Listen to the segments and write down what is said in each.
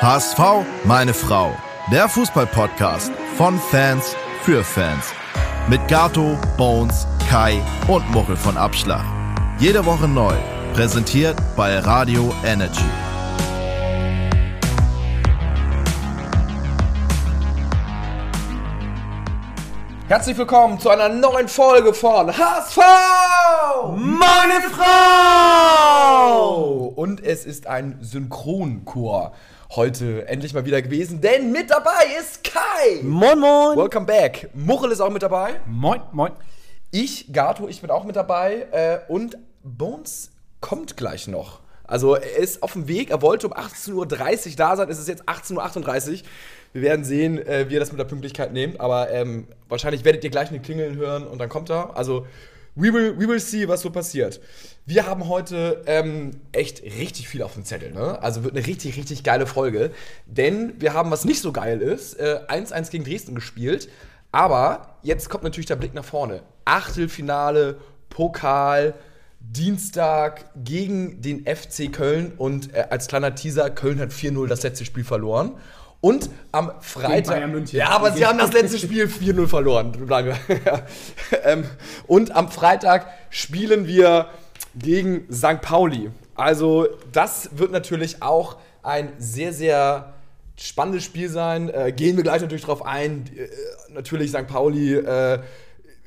HSV, meine Frau. Der Fußballpodcast von Fans für Fans. Mit Gato, Bones, Kai und Muchel von Abschlag. Jede Woche neu. Präsentiert bei Radio Energy. Herzlich willkommen zu einer neuen Folge von HSV! Meine Frau! Und es ist ein Synchronchor heute endlich mal wieder gewesen, denn mit dabei ist Kai! Moin, moin! Welcome back! Muchel ist auch mit dabei. Moin, moin. Ich, Gato, ich bin auch mit dabei. Äh, und Bones kommt gleich noch. Also er ist auf dem Weg, er wollte um 18.30 Uhr da sein, es ist jetzt 18.38 Uhr. Wir werden sehen, äh, wie er das mit der Pünktlichkeit nimmt, aber ähm, wahrscheinlich werdet ihr gleich eine Klingeln hören und dann kommt er. Also we will, we will see, was so passiert. Wir haben heute ähm, echt richtig viel auf dem Zettel, ne? Also wird eine richtig, richtig geile Folge. Denn wir haben, was nicht so geil ist, 1-1 äh, gegen Dresden gespielt. Aber jetzt kommt natürlich der Blick nach vorne. Achtelfinale, Pokal, Dienstag gegen den FC Köln und äh, als kleiner Teaser, Köln hat 4-0 das letzte Spiel verloren. Und am Freitag. Ja, aber sie haben das letzte Spiel 4-0 verloren. ähm, und am Freitag spielen wir gegen St. Pauli. Also, das wird natürlich auch ein sehr, sehr spannendes Spiel sein. Äh, gehen wir gleich natürlich drauf ein. Äh, natürlich St. Pauli.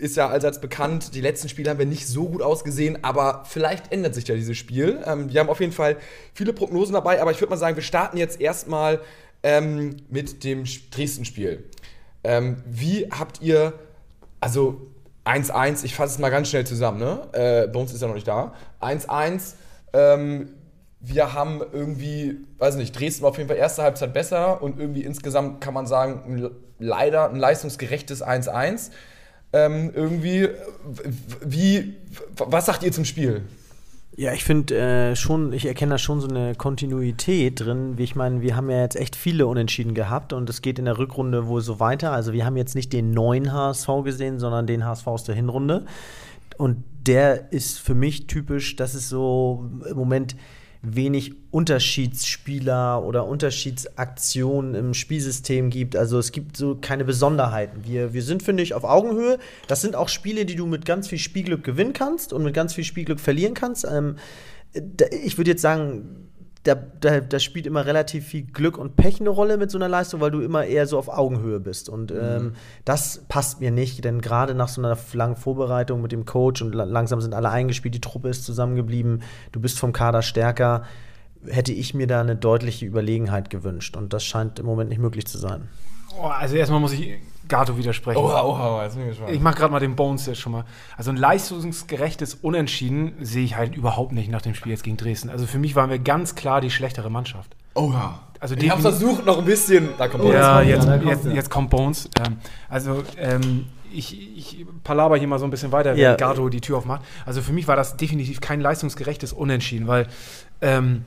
Ist ja allseits bekannt. Die letzten Spiele haben wir nicht so gut ausgesehen, aber vielleicht ändert sich ja dieses Spiel. Ähm, wir haben auf jeden Fall viele Prognosen dabei, aber ich würde mal sagen, wir starten jetzt erstmal ähm, mit dem Dresden-Spiel. Ähm, wie habt ihr, also 1-1, ich fasse es mal ganz schnell zusammen, ne? Äh, bei uns ist ja noch nicht da. 1-1, ähm, wir haben irgendwie, weiß nicht, Dresden war auf jeden Fall erste Halbzeit besser und irgendwie insgesamt kann man sagen, leider ein leistungsgerechtes 1-1 ähm, irgendwie. Wie, was sagt ihr zum Spiel? Ja, ich finde äh, schon, ich erkenne da schon so eine Kontinuität drin. Wie ich meine, wir haben ja jetzt echt viele Unentschieden gehabt und es geht in der Rückrunde wohl so weiter. Also wir haben jetzt nicht den neuen HSV gesehen, sondern den HSV aus der Hinrunde. Und der ist für mich typisch, das ist so im Moment wenig Unterschiedsspieler oder Unterschiedsaktionen im Spielsystem gibt. Also es gibt so keine Besonderheiten. Wir, wir sind, finde ich, auf Augenhöhe. Das sind auch Spiele, die du mit ganz viel Spielglück gewinnen kannst und mit ganz viel Spielglück verlieren kannst. Ähm, ich würde jetzt sagen, da, da, da, spielt immer relativ viel Glück und Pech eine Rolle mit so einer Leistung, weil du immer eher so auf Augenhöhe bist. Und mhm. ähm, das passt mir nicht, denn gerade nach so einer langen Vorbereitung mit dem Coach und langsam sind alle eingespielt, die Truppe ist zusammengeblieben, du bist vom Kader stärker, hätte ich mir da eine deutliche Überlegenheit gewünscht. Und das scheint im Moment nicht möglich zu sein. Oh, also erstmal muss ich Gato widersprechen. Oha, oha, jetzt bin ich gespannt. Ich mache gerade mal den Bones jetzt schon mal. Also ein leistungsgerechtes Unentschieden sehe ich halt überhaupt nicht nach dem Spiel jetzt gegen Dresden. Also für mich waren wir ganz klar die schlechtere Mannschaft. Oha. Also ich habe versucht noch ein bisschen. Da kommt Bones. Ja, jetzt, ja, jetzt, jetzt, kommt Bones. Ähm, also ähm, ich, ich palaber hier mal so ein bisschen weiter, wenn ja. Gato die Tür aufmacht. Also für mich war das definitiv kein leistungsgerechtes Unentschieden, weil ähm,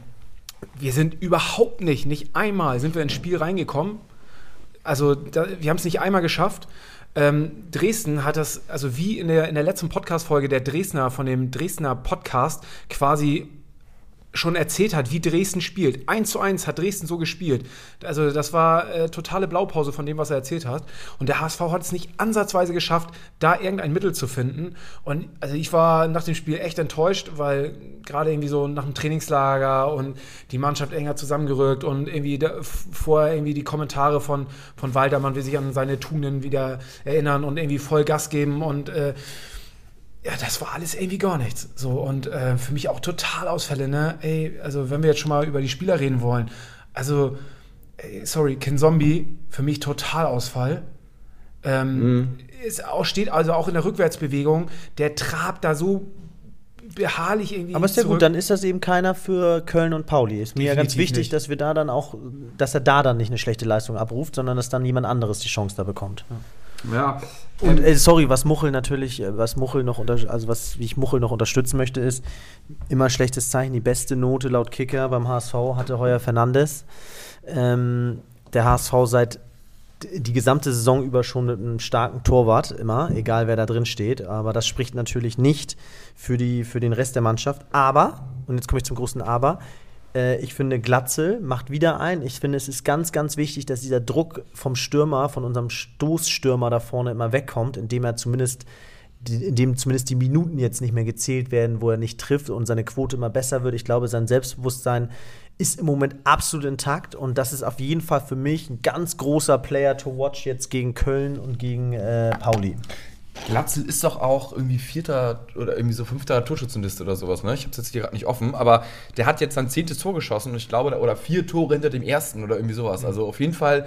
wir sind überhaupt nicht, nicht einmal sind wir ins Spiel reingekommen also da, wir haben es nicht einmal geschafft. Ähm, Dresden hat das, also wie in der, in der letzten Podcast-Folge der Dresdner von dem Dresdner Podcast quasi schon erzählt hat, wie Dresden spielt. Eins zu eins hat Dresden so gespielt. Also das war äh, totale Blaupause von dem, was er erzählt hat. Und der HSV hat es nicht ansatzweise geschafft, da irgendein Mittel zu finden. Und also ich war nach dem Spiel echt enttäuscht, weil gerade irgendwie so nach dem Trainingslager und die Mannschaft enger zusammengerückt und irgendwie da, vorher irgendwie die Kommentare von, von Walter, man will sich an seine Tugenden wieder erinnern und irgendwie voll Gas geben und äh, ja, das war alles irgendwie gar nichts. So, und äh, für mich auch total Ausfälle, ne? Ey, also wenn wir jetzt schon mal über die Spieler reden wollen, also, ey, sorry, Ken Zombie, für mich total Ausfall. Ähm, mhm. ist auch, steht also auch in der Rückwärtsbewegung, der trabt da so beharrlich irgendwie. Aber ist ja zurück. gut, dann ist das eben keiner für Köln und Pauli. Ist mir ja ganz wichtig, nicht. dass wir da dann auch, dass er da dann nicht eine schlechte Leistung abruft, sondern dass dann jemand anderes die Chance da bekommt. Ja. Ja. Und äh, sorry, was Muchel natürlich, äh, was Muchel noch unter, also was wie ich Muchel noch unterstützen möchte, ist immer schlechtes Zeichen. Die beste Note laut Kicker beim HSV hatte Heuer Fernandes. Ähm, der HSV seit die gesamte Saison über schon mit einem starken Torwart immer, egal wer da drin steht. Aber das spricht natürlich nicht für, die, für den Rest der Mannschaft. Aber, und jetzt komme ich zum großen Aber, Äh, ich finde, Glatzel macht wieder ein. Ich finde, es ist ganz, ganz wichtig, dass dieser Druck vom Stürmer, von unserem Stoßstürmer da vorne immer wegkommt, indem er zumindest in dem zumindest die Minuten jetzt nicht mehr gezählt werden, wo er nicht trifft und seine Quote immer besser wird. Ich glaube, sein Selbstbewusstsein ist im Moment absolut intakt und das ist auf jeden Fall für mich ein ganz großer Player to watch jetzt gegen Köln und gegen äh, Pauli. Glatzel ist doch auch irgendwie vierter oder irgendwie so fünfter Torschützenliste oder sowas, ne? Ich hab's jetzt hier gerade nicht offen, aber der hat jetzt sein zehntes Tor geschossen und ich glaube, oder vier Tore hinter dem ersten oder irgendwie sowas. Also auf jeden Fall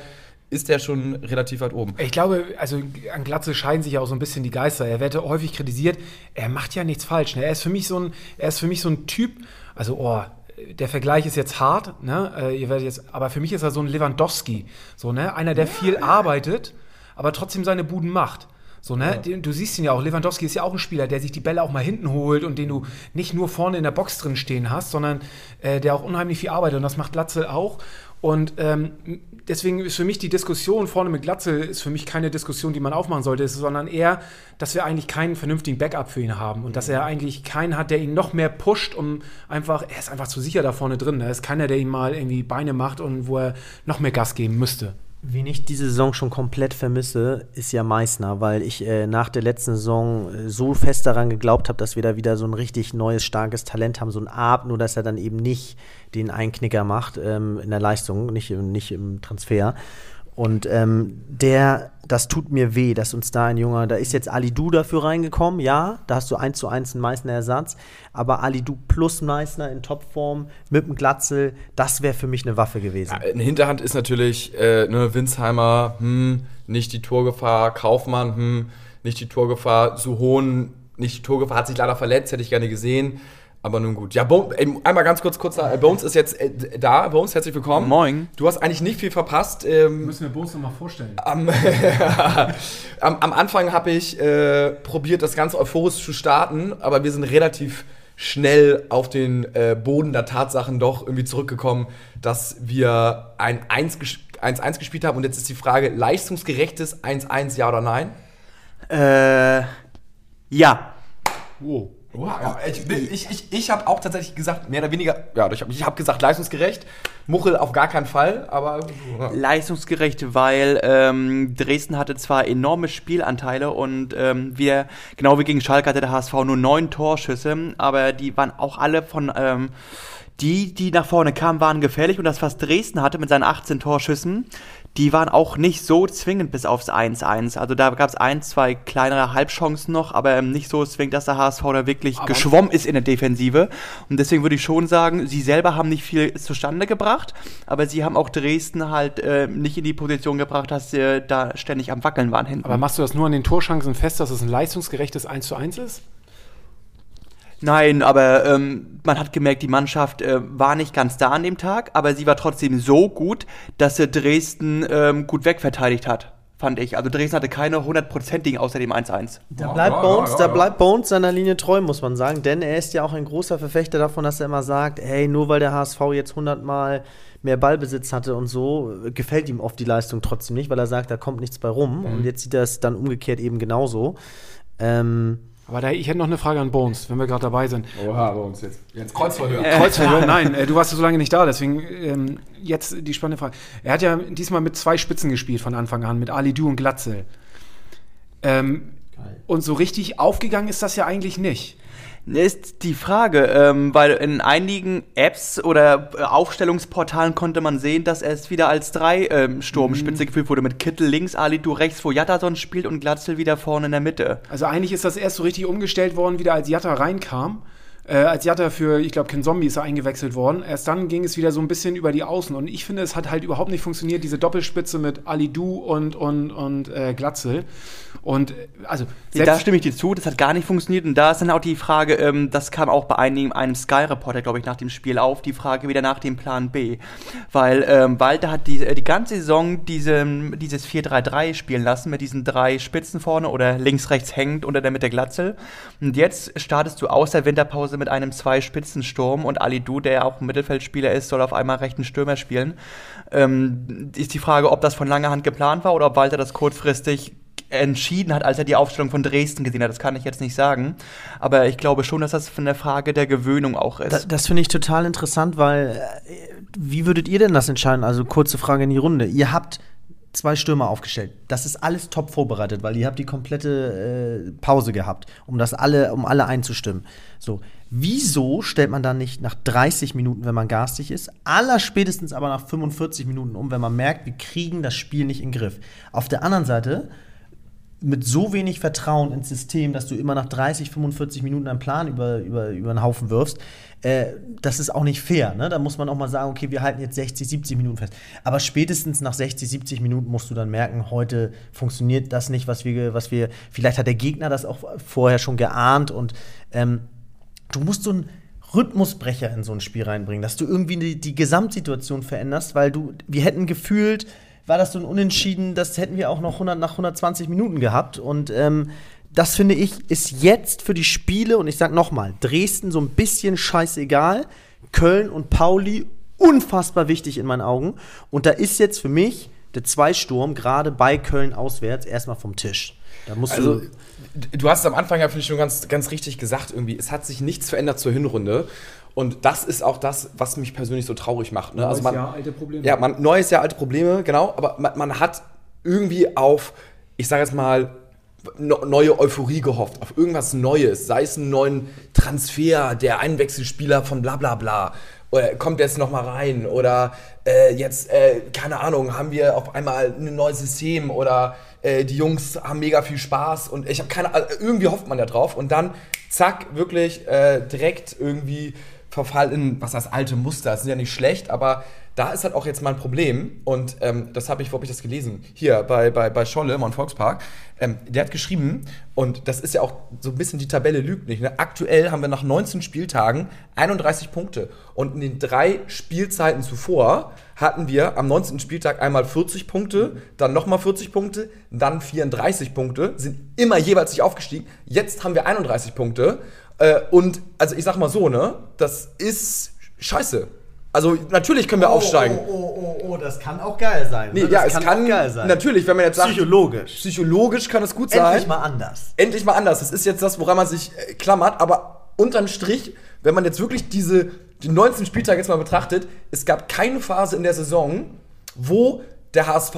ist der schon relativ weit oben. Ich glaube, also an Glatze scheiden sich ja auch so ein bisschen die Geister. Er wird häufig kritisiert. Er macht ja nichts falsch. Ne? Er ist für mich so ein, er ist für mich so ein Typ. Also, oh, der Vergleich ist jetzt hart. Ne? Äh, ihr werdet jetzt, aber für mich ist er so ein Lewandowski. So ne, einer, der viel arbeitet, aber trotzdem seine Buden macht. So, ne? Ja. Du siehst ihn ja auch, Lewandowski ist ja auch ein Spieler, der sich die Bälle auch mal hinten holt und den du nicht nur vorne in der Box drin stehen hast, sondern äh, der auch unheimlich viel arbeitet und das macht Latzel auch. Und ähm, deswegen ist für mich die Diskussion vorne mit Glatzel ist für mich keine Diskussion, die man aufmachen sollte, sondern eher, dass wir eigentlich keinen vernünftigen Backup für ihn haben und dass er eigentlich keinen hat, der ihn noch mehr pusht, um einfach, er ist einfach zu sicher da vorne drin. Da ist keiner, der ihm mal irgendwie Beine macht und wo er noch mehr Gas geben müsste. Wen ich diese Saison schon komplett vermisse, ist ja Meißner, weil ich äh, nach der letzten Saison äh, so fest daran geglaubt habe, dass wir da wieder so ein richtig neues, starkes Talent haben, so ein Ab, nur dass er dann eben nicht den Einknicker macht ähm, in der Leistung, nicht, nicht im Transfer. Und ähm, der, das tut mir weh, dass uns da ein Junger, da ist jetzt Ali Du dafür reingekommen, ja, da hast du eins zu eins einen Meißner Ersatz, aber Ali Du plus Meißner in Topform mit dem Glatzel, das wäre für mich eine Waffe gewesen. Ja, in Hinterhand ist natürlich äh, ne, Winsheimer, hm, nicht die Torgefahr, Kaufmann, hm, nicht die Torgefahr, Suhohn, nicht die Torgefahr, hat sich leider verletzt, hätte ich gerne gesehen. Aber nun gut. Ja, Bo einmal ganz kurz, kurz da. Bones ist jetzt äh, da. Bones, herzlich willkommen. Moin. Du hast eigentlich nicht viel verpasst. Ähm, Müssen wir Bones nochmal vorstellen. Am, am, am Anfang habe ich äh, probiert, das Ganze euphorisch zu starten, aber wir sind relativ schnell auf den äh, Boden der Tatsachen doch irgendwie zurückgekommen, dass wir ein 1-1 gespielt haben. Und jetzt ist die Frage, leistungsgerechtes 1-1, ja oder nein? Äh, ja. Wow. Wow. Ich, ich, ich, ich habe auch tatsächlich gesagt, mehr oder weniger, ja, ich habe hab gesagt, leistungsgerecht. Muchel auf gar keinen Fall, aber. Ja. Leistungsgerecht, weil ähm, Dresden hatte zwar enorme Spielanteile und ähm, wir, genau wie gegen Schalke hatte der HSV nur neun Torschüsse, aber die waren auch alle von. Ähm, die, die nach vorne kamen, waren gefährlich und das, was Dresden hatte mit seinen 18 Torschüssen, die waren auch nicht so zwingend bis aufs 1-1. Also da gab es ein, zwei kleinere Halbchancen noch, aber nicht so zwingend, dass der HSV da wirklich aber geschwommen ist in der Defensive. Und deswegen würde ich schon sagen, sie selber haben nicht viel zustande gebracht, aber sie haben auch Dresden halt äh, nicht in die Position gebracht, dass sie da ständig am Wackeln waren hinten. Aber machst du das nur an den Torchancen fest, dass es ein leistungsgerechtes 1-1 ist? Nein, aber ähm, man hat gemerkt, die Mannschaft äh, war nicht ganz da an dem Tag, aber sie war trotzdem so gut, dass sie Dresden ähm, gut wegverteidigt hat, fand ich. Also Dresden hatte keine hundertprozentigen außer dem 1-1. Da bleibt Bones, da bleibt Bones seiner Linie treu, muss man sagen, denn er ist ja auch ein großer Verfechter davon, dass er immer sagt, hey, nur weil der HSV jetzt hundertmal mehr Ballbesitz hatte und so, gefällt ihm oft die Leistung trotzdem nicht, weil er sagt, da kommt nichts bei rum. Mhm. Und jetzt sieht er es dann umgekehrt eben genauso. Ähm, aber da, ich hätte noch eine Frage an Bones, wenn wir gerade dabei sind. Oha, Bones jetzt. Jetzt Kreuzverhör. Äh, Kreuzverhör, nein, äh, du warst so lange nicht da, deswegen ähm, jetzt die spannende Frage. Er hat ja diesmal mit zwei Spitzen gespielt von Anfang an, mit Ali Du und Glatzel. Ähm, und so richtig aufgegangen ist das ja eigentlich nicht ist die Frage, ähm, weil in einigen Apps oder äh, Aufstellungsportalen konnte man sehen, dass es wieder als drei ähm, Sturmspitze mhm. geführt wurde, mit Kittel links, Ali Du rechts, wo Jattason spielt und Glatzel wieder vorne in der Mitte. Also eigentlich ist das erst so richtig umgestellt worden, wieder als Jatta reinkam. Äh, als Jatta für, ich glaube, Ken Zombie ist er eingewechselt worden. Erst dann ging es wieder so ein bisschen über die Außen. Und ich finde, es hat halt überhaupt nicht funktioniert, diese Doppelspitze mit Ali Du und, und, und äh, Glatzel. Und also. Da stimme ich dir zu, das hat gar nicht funktioniert. Und da ist dann auch die Frage, ähm, das kam auch bei einem, einem Sky-Reporter, glaube ich, nach dem Spiel auf, die Frage wieder nach dem Plan B. Weil ähm, Walter hat die, äh, die ganze Saison diese, dieses 4-3-3 spielen lassen mit diesen drei Spitzen vorne oder links, rechts hängend unter der Mitte Glatzel. Und jetzt startest du aus der Winterpause mit einem Zwei-Spitzensturm und Ali Du, der ja auch ein Mittelfeldspieler ist, soll auf einmal rechten Stürmer spielen. Ähm, ist die Frage, ob das von langer Hand geplant war oder ob Walter das kurzfristig entschieden hat, als er die Aufstellung von Dresden gesehen hat. Das kann ich jetzt nicht sagen. Aber ich glaube schon, dass das der Frage der Gewöhnung auch ist. das, das finde ich total interessant, weil äh, wie würdet ihr denn das entscheiden? Also kurze Frage in die Runde. Ihr habt zwei Stürmer aufgestellt. Das ist alles top vorbereitet, weil ihr habt die komplette äh, Pause gehabt, um das alle, um alle einzustimmen. So, wieso stellt man dann nicht nach 30 Minuten, wenn man garstig ist, aller spätestens aber nach 45 Minuten um, wenn man merkt, wir kriegen das Spiel nicht in den Griff. Auf der anderen Seite mit so wenig Vertrauen ins System, dass du immer nach 30, 45 Minuten einen Plan über, über, über den Haufen wirfst, äh, das ist auch nicht fair. Ne? Da muss man auch mal sagen, okay, wir halten jetzt 60, 70 Minuten fest. Aber spätestens nach 60, 70 Minuten musst du dann merken, heute funktioniert das nicht, was wir, was wir, vielleicht hat der Gegner das auch vorher schon geahnt und ähm, du musst so einen Rhythmusbrecher in so ein Spiel reinbringen, dass du irgendwie die, die Gesamtsituation veränderst, weil du, wir hätten gefühlt, war das so ein Unentschieden, das hätten wir auch noch 100 nach 120 Minuten gehabt. Und ähm, das finde ich ist jetzt für die Spiele, und ich sage nochmal, Dresden so ein bisschen scheißegal, Köln und Pauli unfassbar wichtig in meinen Augen. Und da ist jetzt für mich der Zweisturm gerade bei Köln auswärts erstmal vom Tisch. Da musst also, du, du hast es am Anfang ja, finde ich, schon ganz, ganz richtig gesagt, irgendwie, es hat sich nichts verändert zur Hinrunde. Und das ist auch das, was mich persönlich so traurig macht. Ne? Also neues also man, Jahr, alte Probleme. Ja, man, neues Jahr, alte Probleme, genau. Aber man, man hat irgendwie auf, ich sage jetzt mal, neue Euphorie gehofft, auf irgendwas Neues, sei es einen neuen Transfer, der Einwechselspieler von bla bla bla. Oder kommt jetzt noch mal rein? Oder äh, jetzt, äh, keine Ahnung, haben wir auf einmal ein neues System? Oder äh, die Jungs haben mega viel Spaß und ich habe keine Ahnung, irgendwie hofft man ja drauf. Und dann zack, wirklich äh, direkt irgendwie Verfall in, was das alte Muster, das ist ja nicht schlecht, aber da ist halt auch jetzt mal ein Problem und ähm, das habe ich, wo habe ich das gelesen? Hier bei, bei, bei Scholle, im Volkspark. Ähm, der hat geschrieben, und das ist ja auch so ein bisschen die Tabelle lügt nicht. Ne? Aktuell haben wir nach 19 Spieltagen 31 Punkte und in den drei Spielzeiten zuvor hatten wir am 19. Spieltag einmal 40 Punkte, dann nochmal 40 Punkte, dann 34 Punkte, sind immer jeweils nicht aufgestiegen. Jetzt haben wir 31 Punkte äh, und also ich sag mal so, ne, das ist scheiße. Also natürlich können wir oh, aufsteigen. Oh, oh, oh, oh, das kann auch geil sein. Nee, ne? ja, es kann, kann geil sein. Natürlich, wenn man jetzt sagt. Psychologisch. Psychologisch kann es gut sein. Endlich mal anders. Endlich mal anders. Das ist jetzt das, woran man sich äh, klammert. Aber unterm Strich, wenn man jetzt wirklich diese die 19 Spieltage jetzt mal betrachtet, es gab keine Phase in der Saison, wo der HSV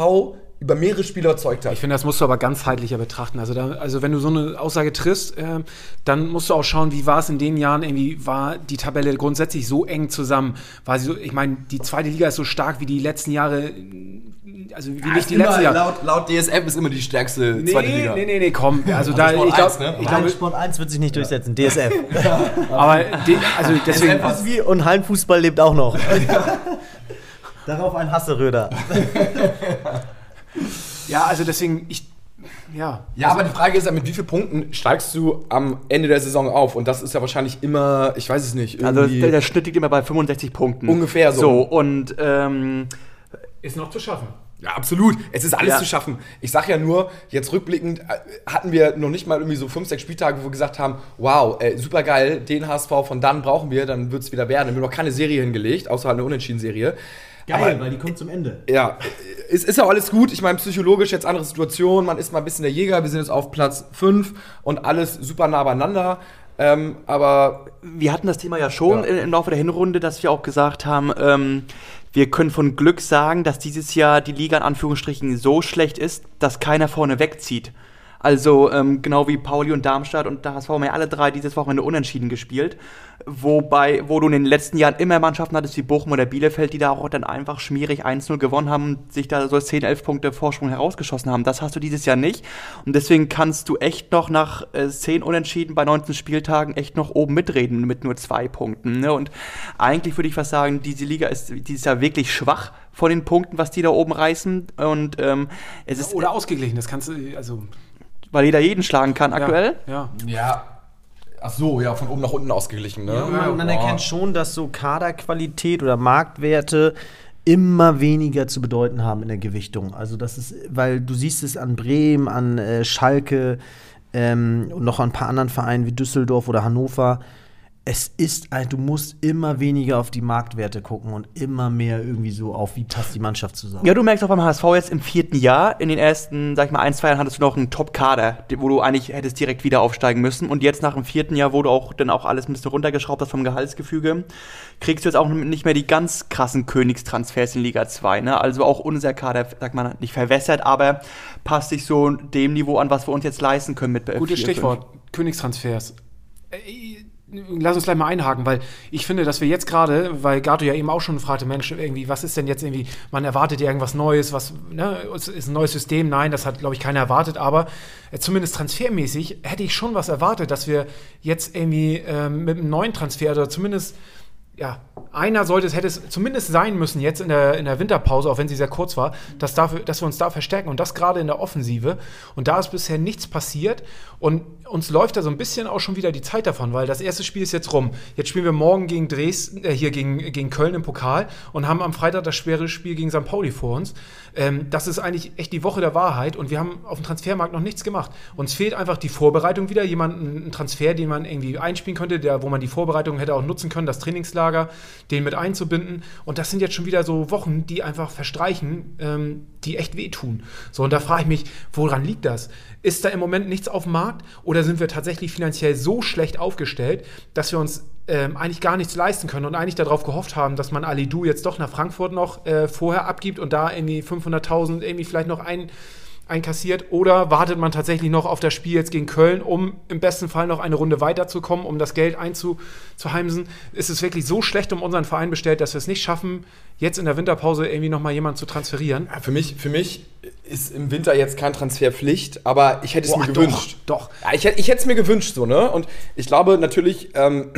über mehrere Spiele erzeugt hat. Ich finde, das musst du aber ganzheitlicher betrachten. Also, da, also wenn du so eine Aussage triffst, äh, dann musst du auch schauen, wie war es in den Jahren, irgendwie war die Tabelle grundsätzlich so eng zusammen. War sie so, ich meine, die zweite Liga ist so stark wie die letzten Jahre, also wie ja, nicht die letzten Jahre. Laut, laut, DSF ist immer die stärkste nee, zweite Liga. Nee, nee, nee, komm. Also da, ich glaube, ne? glaub, Sport 1 wird sich nicht durchsetzen, DSF. aber die, also deswegen. Und Hallenfußball lebt auch noch. Darauf ein Hasseröder. Ja, also deswegen, ich. Ja. Ja, aber die Frage ist ja, mit wie vielen Punkten steigst du am Ende der Saison auf? Und das ist ja wahrscheinlich immer, ich weiß es nicht. Also der, der, Schnitt liegt immer bei 65 Punkten. Ungefähr so. So, und ähm, ist noch zu schaffen. Ja, absolut. Es ist alles ja. zu schaffen. Ich sag ja nur, jetzt rückblickend äh, hatten wir noch nicht mal irgendwie so fünf, sechs Spieltage, wo wir gesagt haben, wow, äh, super geil, den HSV von dann brauchen wir, dann wird es wieder werden. Wir haben noch keine Serie hingelegt, außer halt eine Unentschieden-Serie. Geil, aber, weil die kommt zum Ende. Ja, es ist ja alles gut. Ich meine, psychologisch jetzt andere Situation. Man ist mal ein bisschen der Jäger. Wir sind jetzt auf Platz 5 und alles super nah beieinander. Ähm, aber wir hatten das Thema ja schon ja. im Laufe der Hinrunde, dass wir auch gesagt haben, ähm, wir können von Glück sagen, dass dieses Jahr die Liga in Anführungsstrichen so schlecht ist, dass keiner vorne wegzieht. Also ähm, genau wie Pauli und Darmstadt und da haben ja alle drei dieses Wochenende unentschieden gespielt. Wobei, wo du in den letzten Jahren immer Mannschaften hattest wie Bochum oder Bielefeld, die da auch dann einfach schmierig 1-0 gewonnen haben sich da so 10, 11 Punkte Vorsprung herausgeschossen haben. Das hast du dieses Jahr nicht. Und deswegen kannst du echt noch nach äh, 10 Unentschieden bei 19 Spieltagen echt noch oben mitreden mit nur zwei Punkten. Ne? Und eigentlich würde ich fast sagen, diese Liga ist dieses Jahr wirklich schwach von den Punkten, was die da oben reißen. Und ähm, es ist. Oder ausgeglichen, das kannst du, also weil jeder jeden schlagen kann aktuell. Ja. ja. Ach so, ja, von oben nach unten ausgeglichen. Ne? Ja, man, man erkennt schon, dass so Kaderqualität oder Marktwerte immer weniger zu bedeuten haben in der Gewichtung. Also das ist, weil du siehst es an Bremen, an äh, Schalke ähm, und noch an ein paar anderen Vereinen wie Düsseldorf oder Hannover. Es ist, also du musst immer weniger auf die Marktwerte gucken und immer mehr irgendwie so auf, wie passt die Mannschaft zusammen. Ja, du merkst auch beim HSV jetzt im vierten Jahr, in den ersten, sag ich mal, ein, zwei Jahren hattest du noch einen Top-Kader, wo du eigentlich hättest direkt wieder aufsteigen müssen. Und jetzt nach dem vierten Jahr, wo du auch dann auch alles ein bisschen runtergeschraubt hast vom Gehaltsgefüge, kriegst du jetzt auch nicht mehr die ganz krassen Königstransfers in Liga 2. Ne? Also auch unser Kader, sag mal, nicht verwässert, aber passt sich so dem Niveau an, was wir uns jetzt leisten können mit Gutes Stichwort, Königstransfers. Lass uns gleich mal einhaken, weil ich finde, dass wir jetzt gerade, weil Gato ja eben auch schon fragte, Mensch, irgendwie, was ist denn jetzt irgendwie, man erwartet ja irgendwas Neues, was, ne, ist ein neues System? Nein, das hat, glaube ich, keiner erwartet, aber äh, zumindest transfermäßig hätte ich schon was erwartet, dass wir jetzt irgendwie ähm, mit einem neuen Transfer oder zumindest ja, einer sollte es, hätte es zumindest sein müssen jetzt in der, in der Winterpause, auch wenn sie sehr kurz war, dass, dafür, dass wir uns da verstärken und das gerade in der Offensive. Und da ist bisher nichts passiert und uns läuft da so ein bisschen auch schon wieder die Zeit davon, weil das erste Spiel ist jetzt rum. Jetzt spielen wir morgen gegen Dresden, äh, hier gegen, gegen Köln im Pokal und haben am Freitag das schwere Spiel gegen St. Pauli vor uns. Ähm, das ist eigentlich echt die Woche der Wahrheit und wir haben auf dem Transfermarkt noch nichts gemacht. Uns fehlt einfach die Vorbereitung wieder, jemanden, ein Transfer, den man irgendwie einspielen könnte, der, wo man die Vorbereitung hätte auch nutzen können, das Trainingslager, den mit einzubinden. Und das sind jetzt schon wieder so Wochen, die einfach verstreichen, ähm, die echt wehtun. So, und da frage ich mich, woran liegt das? Ist da im Moment nichts auf dem Markt oder sind wir tatsächlich finanziell so schlecht aufgestellt, dass wir uns ähm, eigentlich gar nichts leisten können und eigentlich darauf gehofft haben, dass man Alidu jetzt doch nach Frankfurt noch äh, vorher abgibt und da irgendwie 500.000 irgendwie vielleicht noch ein einkassiert oder wartet man tatsächlich noch auf das Spiel jetzt gegen Köln, um im besten Fall noch eine Runde weiterzukommen, um das Geld einzuheimsen? Ist es wirklich so schlecht um unseren Verein bestellt, dass wir es nicht schaffen, jetzt in der Winterpause irgendwie nochmal jemanden zu transferieren? Ja, für, mich, für mich ist im Winter jetzt kein Transferpflicht, aber ich hätte es mir gewünscht. Doch. Ja, ich, ich hätte es mir gewünscht, so, ne? Und ich glaube natürlich, ähm,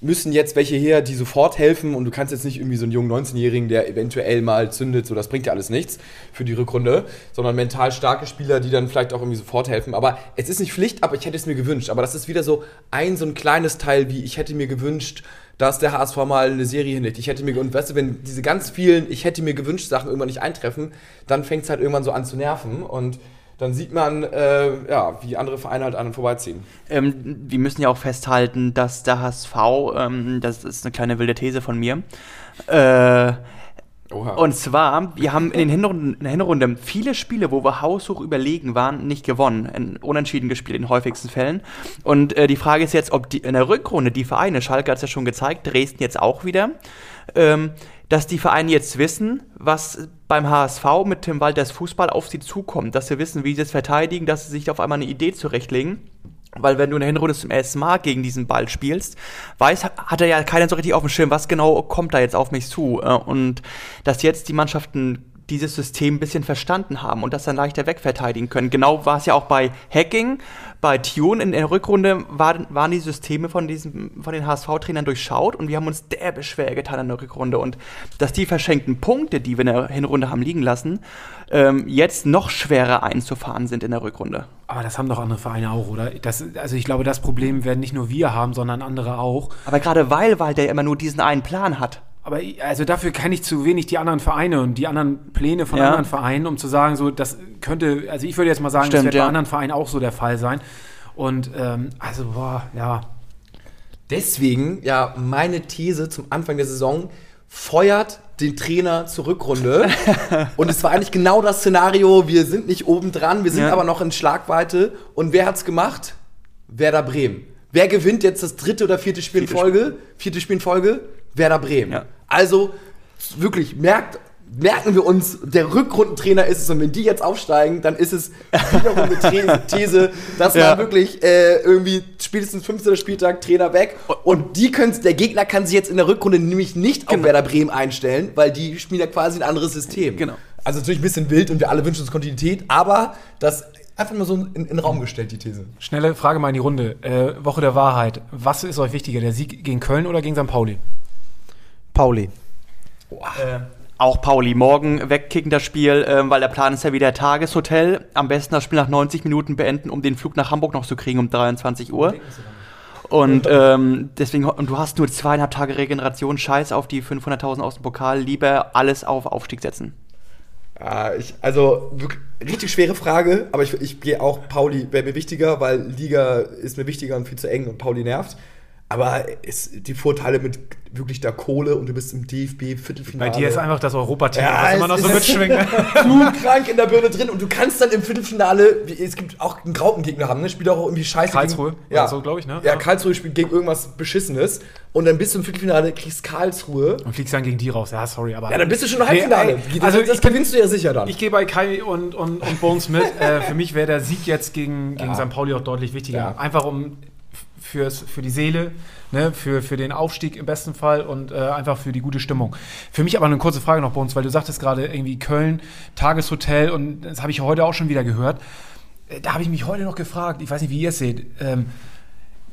müssen jetzt welche her, die sofort helfen und du kannst jetzt nicht irgendwie so einen jungen 19-Jährigen, der eventuell mal zündet, so das bringt ja alles nichts für die Rückrunde, sondern mental starke Spieler, die dann vielleicht auch irgendwie sofort helfen. Aber es ist nicht Pflicht, aber ich hätte es mir gewünscht. Aber das ist wieder so ein so ein kleines Teil, wie ich hätte mir gewünscht, dass der HSV mal eine Serie hinlegt. Ich hätte mir, und weißt du, wenn diese ganz vielen, ich hätte mir gewünscht, Sachen irgendwann nicht eintreffen, dann fängt es halt irgendwann so an zu nerven und dann sieht man, äh, ja, wie andere Vereine halt an und vorbeiziehen. Ähm, wir müssen ja auch festhalten, dass der HSV, ähm, das ist eine kleine wilde These von mir, äh, Oha. Und zwar, wir haben in, den Hinrunden, in der Hinrunde viele Spiele, wo wir haushoch überlegen waren, nicht gewonnen. unentschieden gespielt in den häufigsten Fällen. Und äh, die Frage ist jetzt, ob die, in der Rückrunde die Vereine, Schalke hat es ja schon gezeigt, Dresden jetzt auch wieder, ähm, dass die Vereine jetzt wissen, was beim HSV mit Tim Walters Fußball auf sie zukommt, dass sie wissen, wie sie es verteidigen, dass sie sich auf einmal eine Idee zurechtlegen. Weil wenn du in der Hinrunde zum ersten Mal gegen diesen Ball spielst, weiß, hat er ja keiner so richtig auf dem Schirm, was genau kommt da jetzt auf mich zu. Äh, und dass jetzt die Mannschaften dieses System ein bisschen verstanden haben und das dann leichter wegverteidigen können. Genau war es ja auch bei Hacking, bei Tune in der Rückrunde waren, waren die Systeme von, diesem, von den HSV-Trainern durchschaut und wir haben uns derbe schwer getan in der Rückrunde. Und dass die verschenkten Punkte, die wir in der Hinrunde haben liegen lassen, ähm, jetzt noch schwerer einzufahren sind in der Rückrunde. Aber das haben doch andere Vereine auch, oder? Das, also ich glaube, das Problem werden nicht nur wir haben, sondern andere auch. Aber gerade weil, weil der immer nur diesen einen Plan hat. Aber also dafür kenne ich zu wenig die anderen Vereine und die anderen Pläne von ja. anderen Vereinen, um zu sagen, so das könnte, also ich würde jetzt mal sagen, Stimmt, das wird ja. bei anderen Vereinen auch so der Fall sein. Und ähm, also, boah, ja. Deswegen, ja, meine These zum Anfang der Saison, feuert den Trainer zur Rückrunde. und es war eigentlich genau das Szenario, wir sind nicht oben dran, wir sind ja. aber noch in Schlagweite. Und wer hat's gemacht? Werder Bremen. Wer gewinnt jetzt das dritte oder vierte Spiel in Folge? Vierte Spiel in Folge? Werder Bremen. Ja. Also wirklich, merkt, merken wir uns, der Rückrundentrainer ist es und wenn die jetzt aufsteigen, dann ist es wiederum eine These, dass ja. man wirklich äh, irgendwie spätestens 15. Spieltag Trainer weg und die können, der Gegner kann sich jetzt in der Rückrunde nämlich nicht genau. auf Werder Bremen einstellen, weil die spielen ja quasi ein anderes System. Genau. Also natürlich ein bisschen wild und wir alle wünschen uns Kontinuität, aber das einfach nur so in, in den Raum gestellt, die These. Schnelle Frage mal in die Runde. Äh, Woche der Wahrheit. Was ist euch wichtiger, der Sieg gegen Köln oder gegen St. Pauli? Pauli. Äh, auch Pauli. Morgen wegkicken das Spiel, äh, weil der Plan ist ja wieder Tageshotel. Am besten das Spiel nach 90 Minuten beenden, um den Flug nach Hamburg noch zu kriegen um 23 Uhr. Und ähm, deswegen, und du hast nur zweieinhalb Tage Regeneration, scheiß auf die 500.000 aus dem Pokal, lieber alles auf Aufstieg setzen. Ja, ich, also wirklich, richtig schwere Frage, aber ich, ich gehe auch Pauli, wäre mir wichtiger, weil Liga ist mir wichtiger und viel zu eng und Pauli nervt. Aber es, die Vorteile mit wirklich der Kohle und du bist im DFB-Viertelfinale. Bei dir ist einfach das Europaticket, ja, was immer noch so mitschwingt. zu krank in der Birne drin und du kannst dann im Viertelfinale, es gibt auch einen Graupengegner haben, ne? Spielt auch irgendwie scheiße. Karlsruhe, gegen, ja, so glaube ich, ne? Ja, Karlsruhe spielt gegen irgendwas Beschissenes und dann bist du im Viertelfinale, kriegst Karlsruhe. Und fliegst dann gegen die raus, ja, sorry, aber. Ja, dann bist du schon im Halbfinale. Nee, also, das, das gewinnst du ja sicher dann. Ich gehe bei Kai und, und, und Bones mit. äh, für mich wäre der Sieg jetzt gegen, gegen ja. St. Pauli auch deutlich wichtiger. Ja. Einfach um fürs, für die Seele, ne, für, für den Aufstieg im besten Fall und äh, einfach für die gute Stimmung. Für mich aber eine kurze Frage noch bei uns, weil du sagtest gerade irgendwie Köln, Tageshotel und das habe ich heute auch schon wieder gehört. Äh, da habe ich mich heute noch gefragt, ich weiß nicht, wie ihr es seht, ähm,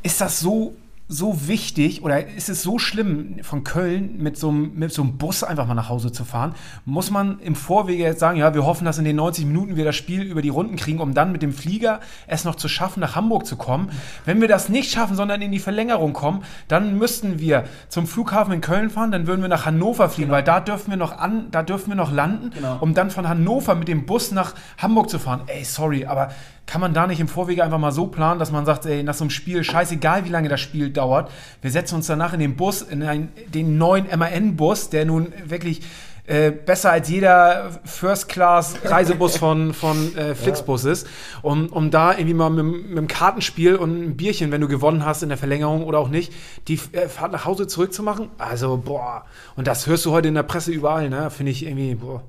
ist das so so wichtig oder ist es so schlimm, von Köln mit so, einem, mit so einem Bus einfach mal nach Hause zu fahren? Muss man im Vorwege jetzt sagen, ja, wir hoffen, dass in den 90 Minuten wir das Spiel über die Runden kriegen, um dann mit dem Flieger es noch zu schaffen, nach Hamburg zu kommen? Wenn wir das nicht schaffen, sondern in die Verlängerung kommen, dann müssten wir zum Flughafen in Köln fahren, dann würden wir nach Hannover fliegen, genau. weil da dürfen wir noch an, da dürfen wir noch landen, genau. um dann von Hannover mit dem Bus nach Hamburg zu fahren. Ey, sorry, aber kann man da nicht im Vorwege einfach mal so planen, dass man sagt, ey, nach so einem Spiel, scheißegal wie lange das Spiel dauert, wir setzen uns danach in den Bus, in einen, den neuen MAN-Bus, der nun wirklich äh, besser als jeder First-Class-Reisebus von, von äh, Flixbus ist, um, um da irgendwie mal mit, mit einem Kartenspiel und ein Bierchen, wenn du gewonnen hast in der Verlängerung oder auch nicht, die äh, Fahrt nach Hause zurückzumachen. Also, boah, und das hörst du heute in der Presse überall, ne? Finde ich irgendwie, boah.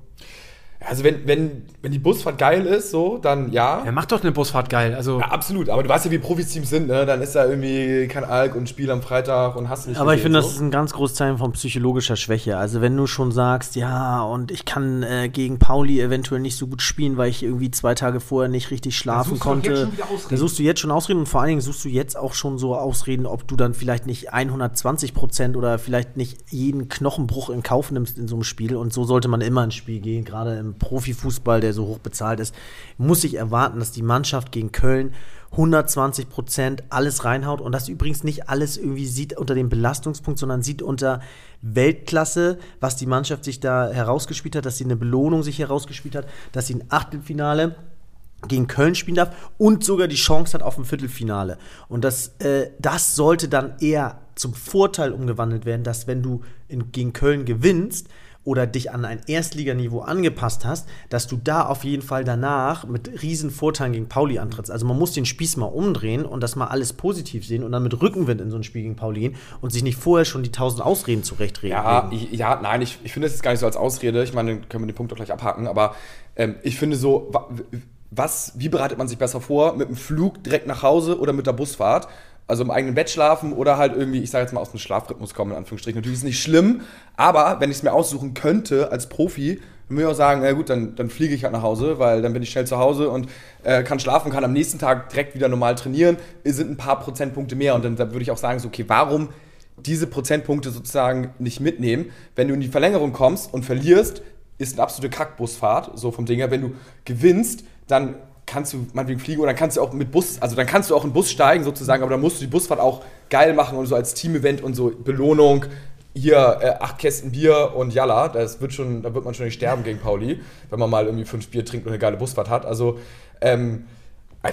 Also wenn, wenn, wenn die Busfahrt geil ist, so, dann ja. Ja, macht doch eine Busfahrt geil. Also ja, absolut. Aber du weißt ja, wie Profiteams sind, ne? Dann ist da irgendwie kein Alk und Spiel am Freitag und hast nicht. Aber ich finde, so. das ist ein ganz großes Zeichen von psychologischer Schwäche. Also wenn du schon sagst, ja, und ich kann äh, gegen Pauli eventuell nicht so gut spielen, weil ich irgendwie zwei Tage vorher nicht richtig schlafen konnte. Da suchst du jetzt schon Ausreden und vor allen Dingen suchst du jetzt auch schon so Ausreden, ob du dann vielleicht nicht 120 Prozent oder vielleicht nicht jeden Knochenbruch in Kauf nimmst in so einem Spiel. Und so sollte man immer ins Spiel gehen, gerade im Profifußball, der so hoch bezahlt ist, muss ich erwarten, dass die Mannschaft gegen Köln 120 Prozent alles reinhaut und das übrigens nicht alles irgendwie sieht unter dem Belastungspunkt, sondern sieht unter Weltklasse, was die Mannschaft sich da herausgespielt hat, dass sie eine Belohnung sich herausgespielt hat, dass sie ein Achtelfinale gegen Köln spielen darf und sogar die Chance hat auf ein Viertelfinale. Und das, äh, das sollte dann eher zum Vorteil umgewandelt werden, dass wenn du in, gegen Köln gewinnst, oder dich an ein Erstliganiveau angepasst hast, dass du da auf jeden Fall danach mit riesen Vorteilen gegen Pauli antrittst. Also man muss den Spieß mal umdrehen und das mal alles positiv sehen und dann mit Rückenwind in so ein Spiel gegen Pauli gehen und sich nicht vorher schon die tausend Ausreden zurechtreden. Ja, ich, ja nein, ich, ich finde es jetzt gar nicht so als Ausrede. Ich meine, können wir den Punkt doch gleich abhaken, aber ähm, ich finde so, was, wie bereitet man sich besser vor? Mit dem Flug direkt nach Hause oder mit der Busfahrt? Also im eigenen Bett schlafen oder halt irgendwie, ich sage jetzt mal, aus dem Schlafrhythmus kommen, in Anführungsstrichen. Natürlich ist es nicht schlimm, aber wenn ich es mir aussuchen könnte als Profi, würde ich auch sagen, na gut, dann, dann fliege ich halt nach Hause, weil dann bin ich schnell zu Hause und äh, kann schlafen, kann am nächsten Tag direkt wieder normal trainieren. Es sind ein paar Prozentpunkte mehr und dann, dann würde ich auch sagen, so, okay, warum diese Prozentpunkte sozusagen nicht mitnehmen? Wenn du in die Verlängerung kommst und verlierst, ist eine absolute Kackbusfahrt, so vom Ding her. Wenn du gewinnst, dann kannst du meinetwegen fliegen oder dann kannst du auch mit Bus, also dann kannst du auch in Bus steigen sozusagen, aber dann musst du die Busfahrt auch geil machen und so als Team-Event und so Belohnung. Hier äh, acht Kästen Bier und Jalla, das wird schon, da wird man schon nicht sterben gegen Pauli, wenn man mal irgendwie fünf Bier trinkt und eine geile Busfahrt hat. Also, ähm,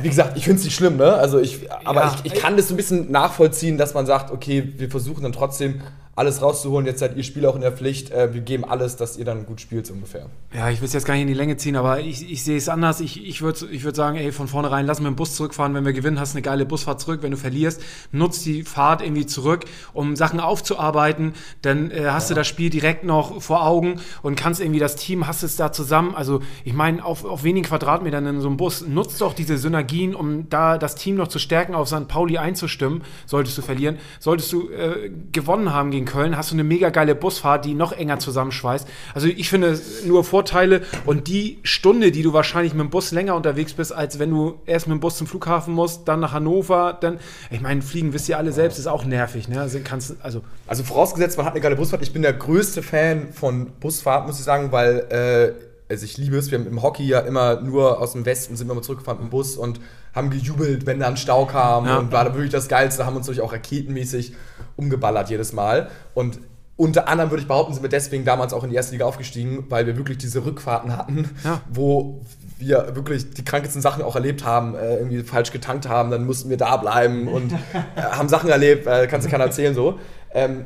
wie gesagt, ich finde es nicht schlimm, ne? Also ich, aber ja, ich, ich kann das so ein bisschen nachvollziehen, dass man sagt, okay, wir versuchen dann trotzdem alles rauszuholen. Jetzt seid ihr Spieler auch in der Pflicht. Äh, wir geben alles, dass ihr dann gut spielt, so ungefähr. Ja, ich will es jetzt gar nicht in die Länge ziehen, aber ich, ich sehe es anders. Ich, ich würde ich würd sagen, ey, von vornherein lass mit dem Bus zurückfahren. Wenn wir gewinnen, hast du eine geile Busfahrt zurück. Wenn du verlierst, nutzt die Fahrt irgendwie zurück, um Sachen aufzuarbeiten. Dann äh, hast ja. du das Spiel direkt noch vor Augen und kannst irgendwie das Team, hast es da zusammen. Also ich meine, auf, auf wenigen Quadratmetern in so einem Bus, nutzt doch diese Synergien, um da das Team noch zu stärken, auf St. Pauli einzustimmen, solltest du verlieren. Solltest du äh, gewonnen haben gegen Köln, hast du eine mega geile Busfahrt, die noch enger zusammenschweißt. Also ich finde nur Vorteile und die Stunde, die du wahrscheinlich mit dem Bus länger unterwegs bist, als wenn du erst mit dem Bus zum Flughafen musst, dann nach Hannover, dann, ich meine, fliegen wisst ihr alle selbst, ist auch nervig, ne? Also, kannst, also, also vorausgesetzt, man hat eine geile Busfahrt. Ich bin der größte Fan von Busfahrt, muss ich sagen, weil äh, also ich liebe es, wir haben im Hockey ja immer nur aus dem Westen sind wir immer zurückgefahren mit dem Bus und haben gejubelt, wenn da ein Stau kam ja. und war da wirklich das Geilste, haben uns natürlich auch raketenmäßig umgeballert jedes Mal und unter anderem würde ich behaupten, sind wir deswegen damals auch in die erste Liga aufgestiegen, weil wir wirklich diese Rückfahrten hatten, Ja. wo wir wirklich die krankesten Sachen auch erlebt haben, äh, irgendwie falsch getankt haben, dann mussten wir da bleiben und äh, haben Sachen erlebt, äh, kannst du keiner erzählen so. Ähm,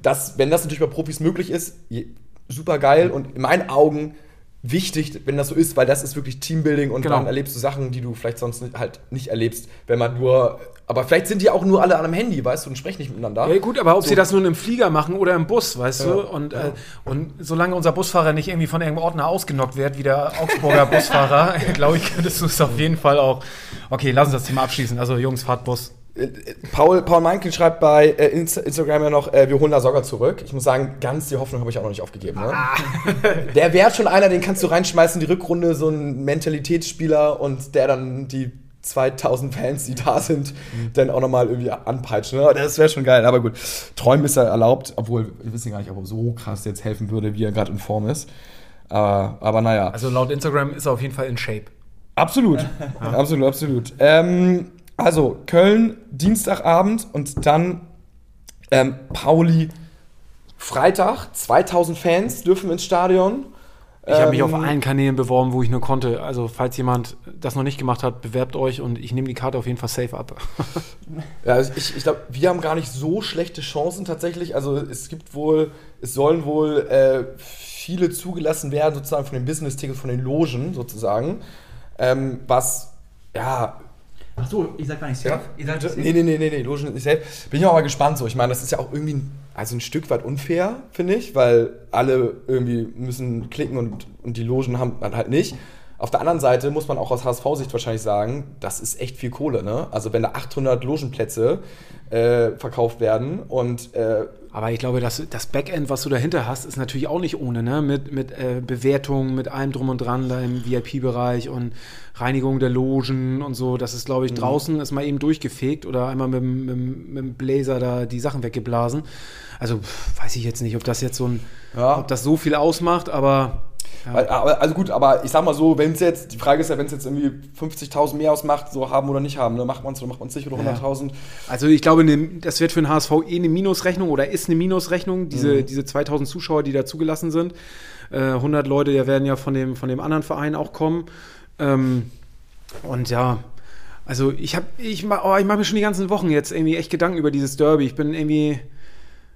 das, wenn das natürlich bei Profis möglich ist, je- super geil und in meinen Augen wichtig, wenn das so ist, weil das ist wirklich Teambuilding und Genau. dann erlebst du Sachen, die du vielleicht sonst nicht, halt nicht erlebst, wenn man nur, aber vielleicht sind die auch nur alle an einem Handy, weißt du, und sprechen nicht miteinander. Ja, gut, aber ob So. sie das nun im Flieger machen oder im Bus, weißt Ja. du? Und, äh, und solange unser Busfahrer nicht irgendwie von irgendeinem Ordner ausgenockt wird, wie der Augsburger Busfahrer, glaube ich, könntest du es auf jeden Fall auch. Okay, lass uns das Thema abschließen. Also, Jungs, fahrt Bus. Äh, Paul, Paul Meinkel schreibt bei äh, Insta Instagram ja noch, äh, wir holen da sogar zurück. Ich muss sagen, ganz die Hoffnung habe ich auch noch nicht aufgegeben. Ne? der wäre schon einer, den kannst du reinschmeißen, die Rückrunde, so ein Mentalitätsspieler und der dann die 2000 Fans, die da sind, dann auch nochmal irgendwie anpeitschen. Ne? Das wäre schon geil, aber gut. Träumen ist ja erlaubt, obwohl wir wissen gar nicht, ob er so krass jetzt helfen würde, wie er gerade in Form ist. Aber, aber naja. Also, laut Instagram ist er auf jeden Fall in Shape. Absolut, absolut, absolut. Ähm, also Köln Dienstagabend und dann ähm, Pauli Freitag. 2000 Fans dürfen ins Stadion. Ich habe mich auf Ähm, allen Kanälen beworben, wo ich nur konnte. Also, falls jemand das noch nicht gemacht hat, bewerbt euch und ich nehme die Karte auf jeden Fall safe ab. Ja, also ich, ich glaube, wir haben gar nicht so schlechte Chancen tatsächlich. Also es gibt wohl, es sollen wohl äh, viele zugelassen werden, sozusagen von den Business-Tickets, von den Logen sozusagen. Ähm, was, ja, Ach so, ich sag gar nicht Ja, Ihr bitte? nee, nee, nee, nee, nee, Logen ist nicht safe. Bin ich auch mal gespannt so. Ich meine, das ist ja auch irgendwie ein, also ein Stück weit unfair, finde ich, weil alle irgendwie müssen klicken und, und die Logen haben dann halt nicht. Auf der anderen Seite muss man auch aus HSV-Sicht wahrscheinlich sagen, das ist echt viel Kohle, ne? Also wenn da 800 Logenplätze äh, verkauft werden und äh, Aber ich glaube, das, das Backend, was du dahinter hast, ist natürlich auch nicht ohne, ne? Mit, mit äh, Bewertungen, mit allem drum und dran da im VIP-Bereich und Reinigung der Logen und so. Das ist, glaube ich, draußen ist mal eben durchgefegt oder einmal mit, dem- mit, mit dem Blazer da die Sachen weggeblasen. Also pff, weiß ich jetzt nicht, ob das jetzt so ein, Ja. ob das so viel ausmacht, aber Weil, Also gut, aber ich sag mal so, wenn es jetzt, die Frage ist ja, wenn es jetzt irgendwie 50.000 mehr ausmacht, so haben oder nicht haben, ne? macht man es oder macht man es nicht oder 100.000? Also ich glaube, ne, das wird für den HSV eh eine Minusrechnung oder ist eine Minusrechnung, diese, diese 2000 Zuschauer, die da zugelassen sind. Äh, 100 Leute, die werden ja von dem, von dem anderen Verein auch kommen. Ähm, und ja, also ich habe, ich, oh, ich mache mir schon die ganzen Wochen jetzt irgendwie echt Gedanken über dieses Derby. Ich bin irgendwie,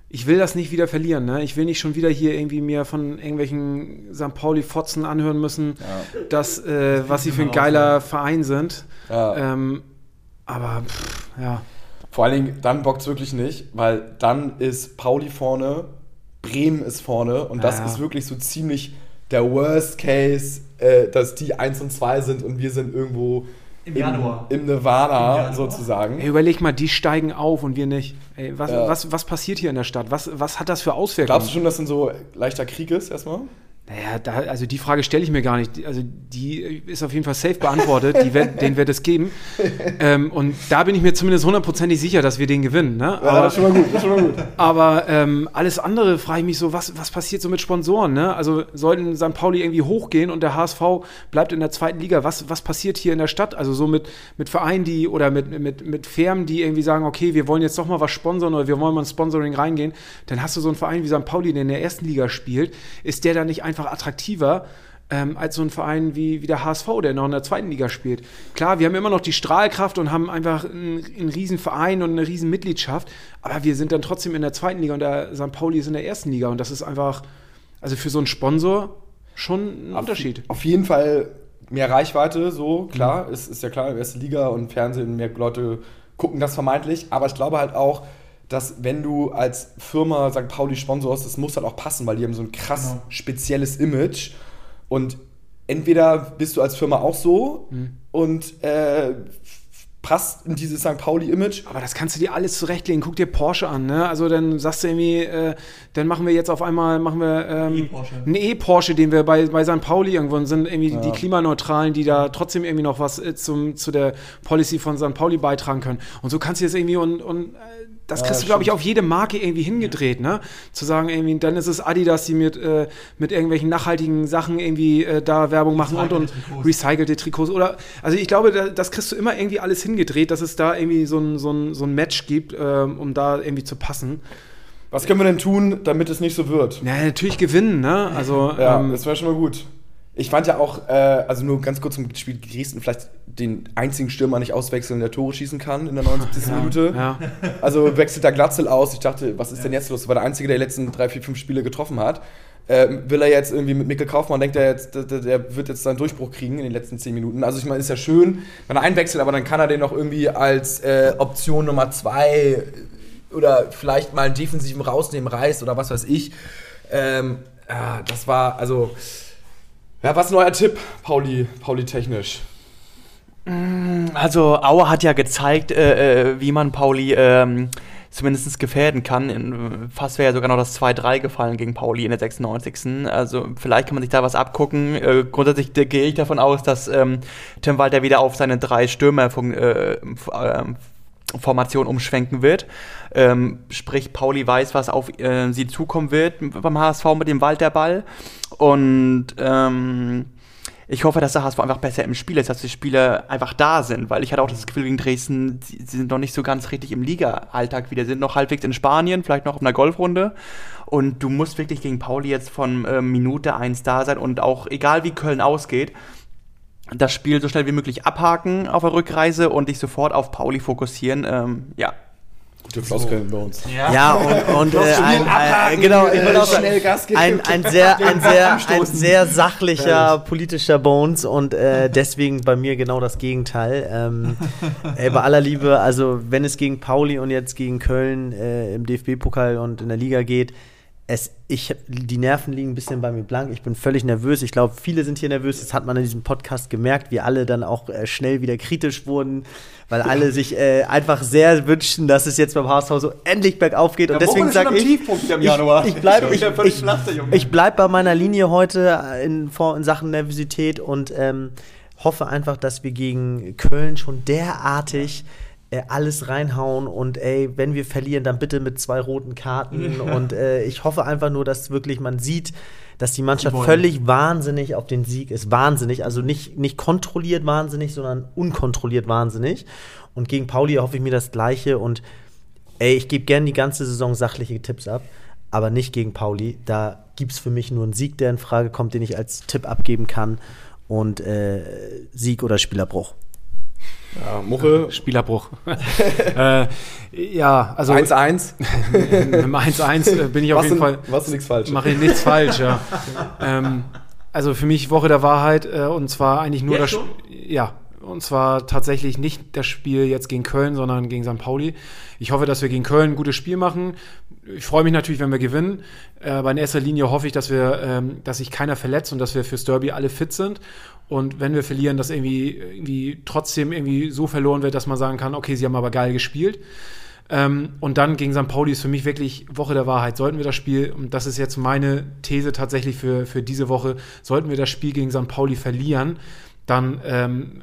ich will das nicht wieder verlieren. Ne? Ich will nicht schon wieder hier irgendwie mir von irgendwelchen St. Pauli-Fotzen anhören müssen, dass, äh, was sie für ein geiler Verein sind. Ja. Ähm, aber pff, ja. Vor allen Dingen, dann bockt es wirklich nicht, weil dann ist Pauli vorne, Bremen ist vorne und das Ja, ja. ist wirklich so ziemlich der Worst Case, äh, dass die 1 und 2 sind und wir sind irgendwo Im Januar. im Nirvana Im Januar. sozusagen. Ey, überleg mal, die steigen auf und wir nicht. Ey, was, Ja. was, was passiert hier in der Stadt? Was, was hat das für Auswirkungen? Glaubst du schon, dass dann so leichter Krieg ist erstmal? Naja, da, also die Frage stelle ich mir gar nicht. Also die ist auf jeden Fall safe beantwortet. Die wird, den wird es geben. ähm, und da bin ich mir zumindest hundertprozentig sicher, dass wir den gewinnen. Ne? Ja, das ist schon mal gut, das ist schon mal gut. Aber ähm, alles andere frage ich mich so, was, was passiert so mit Sponsoren? Ne? Also sollten St. Pauli irgendwie hochgehen und der HSV bleibt in der zweiten Liga, was, was passiert hier in der Stadt? Also so mit, mit Vereinen, die oder mit, mit, mit Firmen, die irgendwie sagen, okay, wir wollen jetzt doch mal was sponsern oder wir wollen mal ins Sponsoring reingehen, dann hast du so einen Verein wie St. Pauli, der in der ersten Liga spielt, ist der dann nicht einfach attraktiver? Ähm, als so ein Verein wie, wie der HSV, der noch in der zweiten Liga spielt. Klar, wir haben immer noch die Strahlkraft und haben einfach einen, einen riesen Verein und eine riesen Mitgliedschaft, aber wir sind dann trotzdem in der zweiten Liga und der St. Pauli ist in der ersten Liga und das ist einfach, also für so einen Sponsor schon ein Unterschied. Auf jeden Fall mehr Reichweite, so klar, ist, ist ja klar, erste Liga und Fernsehen, mehr Leute gucken das vermeintlich, aber ich glaube halt auch, dass wenn du als Firma St. Pauli sponsorst, das muss halt auch passen, weil die haben so ein krass Genau. spezielles Image und entweder bist du als Firma auch so und äh, passt in dieses St. Pauli-Image Aber das kannst du dir alles zurechtlegen. Guck dir Porsche an, ne? Also dann sagst du irgendwie, äh, dann machen wir jetzt auf einmal, machen wir ähm, E-Porsche. einen E-Porsche, den wir bei, bei St. Pauli irgendwo und sind irgendwie die Klimaneutralen, die da trotzdem irgendwie noch was äh, zum, zu der Policy von St. Pauli beitragen können. Und so kannst du jetzt irgendwie und, und äh, das kriegst du, glaube ich, auf jede Marke irgendwie hingedreht, ne? Zu sagen, irgendwie, dann ist es Adidas, die mit, äh, mit irgendwelchen nachhaltigen Sachen irgendwie äh, da Werbung machen und, und Recycelte Trikots. Oder, also ich glaube, da, das kriegst du immer irgendwie alles hingedreht, dass es da irgendwie so ein, so ein, so ein Match gibt, ähm, um da irgendwie zu passen. Was können wir denn tun, damit es nicht so wird? Ja, natürlich gewinnen, ne? Also, ja, ähm, das wäre schon mal gut. Ich fand ja auch, äh, also nur ganz kurz zum Spiel Dresden, vielleicht den einzigen Stürmer nicht auswechseln, der Tore schießen kann in der 79. Ja, Minute. Ja. Also wechselt da Glatzel aus. Ich dachte, was ist denn jetzt los? Das war der Einzige, der die letzten drei, vier, fünf Spiele getroffen hat. Äh, will er jetzt irgendwie mit Mikkel Kaufmann, denkt er jetzt, der, der, wird jetzt seinen Durchbruch kriegen in den letzten zehn Minuten. Also ich meine, ist ja schön, wenn er einwechselt, aber dann kann er den noch irgendwie als äh, Option Nummer zwei oder vielleicht mal einen defensiven rausnehmen, reißt oder was weiß ich. Ähm, ja, das war, also ja, was ist ein neuer Tipp, Pauli, Pauli technisch? Mm, also Auer hat ja gezeigt, äh, äh, wie man Pauli ähm, zumindest gefährden kann. Fast wäre ja sogar noch das 2-3 gefallen gegen Pauli in der 96. Also vielleicht kann man sich da was abgucken. Äh, grundsätzlich gehe ich davon aus, dass ähm, Tim Walter wieder auf seine drei Stürmer äh, äh, Formation umschwenken wird. Ähm, sprich, Pauli weiß, was auf äh, sie zukommen wird beim HSV mit dem Walterball. Und ähm, ich hoffe, dass der HSV einfach besser im Spiel ist, dass die Spieler einfach da sind, weil ich hatte auch das Gefühl gegen Dresden, sie, sie sind noch nicht so ganz richtig im Liga-Alltag wieder, sind noch halbwegs in Spanien, vielleicht noch auf einer Golfrunde. Und du musst wirklich gegen Pauli jetzt von äh, Minute 1 da sein und auch egal wie Köln ausgeht, das Spiel so schnell wie möglich abhaken auf der Rückreise und dich sofort auf Pauli fokussieren. Ähm, ja, Gute Floskeln bei uns. Ja, ja und, und äh, ein, ein, genau, ich will auch schnell Gas geben. Ein, ein, sehr, ein, sehr, ein sehr sachlicher politischer Bones und äh, deswegen bei mir genau das Gegenteil. Ähm, ey, bei aller Liebe, also wenn es gegen Pauli und jetzt gegen Köln äh, im DFB-Pokal und in der Liga geht, es, ich, die Nerven liegen ein bisschen bei mir blank. Ich bin völlig nervös. Ich glaube, viele sind hier nervös. Das hat man in diesem Podcast gemerkt, wie alle dann auch äh, schnell wieder kritisch wurden, weil alle sich äh, einfach sehr wünschen, dass es jetzt beim HSV so endlich bergauf geht. Und ja, deswegen sage ich, ich, ich bleibe ich, ich, ich bleib bei meiner Linie heute in, in Sachen Nervosität und ähm, hoffe einfach, dass wir gegen Köln schon derartig ja äh, alles reinhauen und ey, wenn wir verlieren, dann bitte mit zwei roten Karten. und äh, ich hoffe einfach nur, dass wirklich man sieht, dass die Mannschaft völlig wahnsinnig auf den Sieg ist. Wahnsinnig. Also nicht, nicht kontrolliert wahnsinnig, sondern unkontrolliert wahnsinnig. Und gegen Pauli hoffe ich mir das Gleiche. Und ey, ich gebe gerne die ganze Saison sachliche Tipps ab, aber nicht gegen Pauli. Da gibt es für mich nur einen Sieg, der in Frage kommt, den ich als Tipp abgeben kann. Und äh, Sieg oder Spielerbruch. Ja, Muche. Spielerbruch. äh, ja, also. 1-1. Im 1-1 äh, bin ich auf was jeden Fall. Was nichts falsch. Mache ich nichts falsch, ja. ähm, also für mich Woche der Wahrheit äh, und zwar eigentlich nur das. Ja, und zwar tatsächlich nicht das Spiel jetzt gegen Köln, sondern gegen St. Pauli. Ich hoffe, dass wir gegen Köln ein gutes Spiel machen. Ich freue mich natürlich, wenn wir gewinnen. Äh, aber in erster Linie hoffe ich, dass wir, ähm, dass sich keiner verletzt und dass wir fürs Derby alle fit sind. Und wenn wir verlieren, dass irgendwie, irgendwie trotzdem irgendwie so verloren wird, dass man sagen kann, okay, sie haben aber geil gespielt. Ähm, und dann gegen St. Pauli ist für mich wirklich Woche der Wahrheit. Sollten wir das Spiel, und das ist jetzt meine These tatsächlich für, für diese Woche, sollten wir das Spiel gegen St. Pauli verlieren, dann ähm,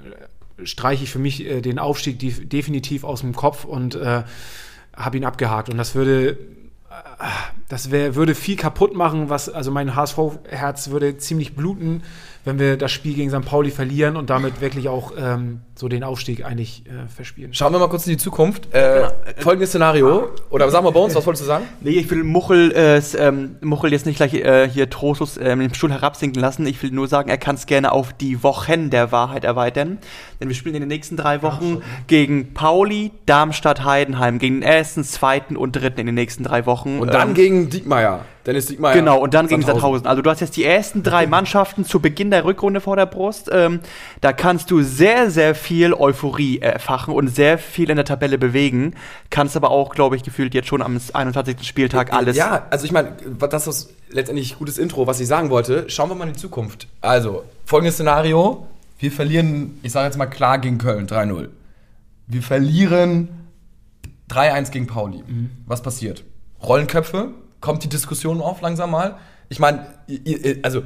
streiche ich für mich äh, den Aufstieg definitiv aus dem Kopf und äh, habe ihn abgehakt. Und das würde, äh, das wär, würde viel kaputt machen, was, also mein HSV-Herz würde ziemlich bluten wenn wir das Spiel gegen St. Pauli verlieren und damit wirklich auch ähm, so den Aufstieg eigentlich äh, verspielen. Schauen wir mal kurz in die Zukunft. Äh, genau. Folgendes Szenario. Oder sag mal bei uns, was wolltest du sagen? Nee, ich will Muchel, äh, ähm, Muchel jetzt nicht gleich äh, hier trostlos äh, mit dem Stuhl herabsinken lassen. Ich will nur sagen, er kann es gerne auf die Wochen der Wahrheit erweitern. Denn wir spielen in den nächsten drei Wochen gegen Pauli, Darmstadt, Heidenheim. Gegen den ersten, zweiten und dritten in den nächsten drei Wochen. Und dann ähm, gegen Diekmeyer. Dennis Diekmeyer. Genau, und dann gegen Sandhausen. Also du hast jetzt die ersten drei Mannschaften zu Beginn der Rückrunde vor der Brust. Ähm, da kannst du sehr, sehr viel Euphorie erfachen und sehr viel in der Tabelle bewegen. Kannst aber auch, glaube ich, gefühlt jetzt schon am 21. Spieltag alles. Ja, also ich meine, das ist letztendlich gutes Intro, was ich sagen wollte. Schauen wir mal in die Zukunft. Also, folgendes Szenario. Wir verlieren, ich sage jetzt mal klar, gegen Köln 3-0. Wir verlieren 3-1 gegen Pauli. Mhm. Was passiert? Rollenköpfe, kommt die Diskussion auf langsam mal. Ich meine, also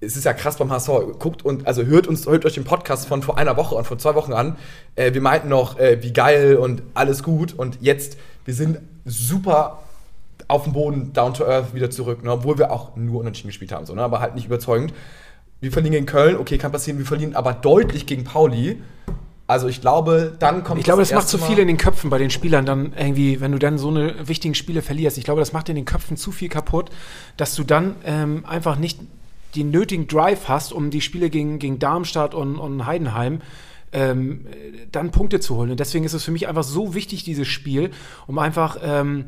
es ist ja krass beim HSV. Guckt und also hört uns, hört euch den Podcast von vor einer Woche und vor zwei Wochen an. Äh, wir meinten noch, äh, wie geil und alles gut. Und jetzt, wir sind super auf dem Boden, down to earth, wieder zurück, ne? obwohl wir auch nur unentschieden gespielt haben, so, ne? aber halt nicht überzeugend. Wir verlieren gegen Köln, okay, kann passieren, wir verlieren aber deutlich gegen Pauli. Also ich glaube, dann kommt Ich glaube, das, das macht zu viel in den Köpfen bei den Spielern dann irgendwie, wenn du dann so eine wichtigen Spiele verlierst. Ich glaube, das macht in den Köpfen zu viel kaputt, dass du dann ähm, einfach nicht den nötigen Drive hast, um die Spiele gegen, gegen Darmstadt und, und Heidenheim ähm, dann Punkte zu holen. Und deswegen ist es für mich einfach so wichtig, dieses Spiel, um einfach, ähm,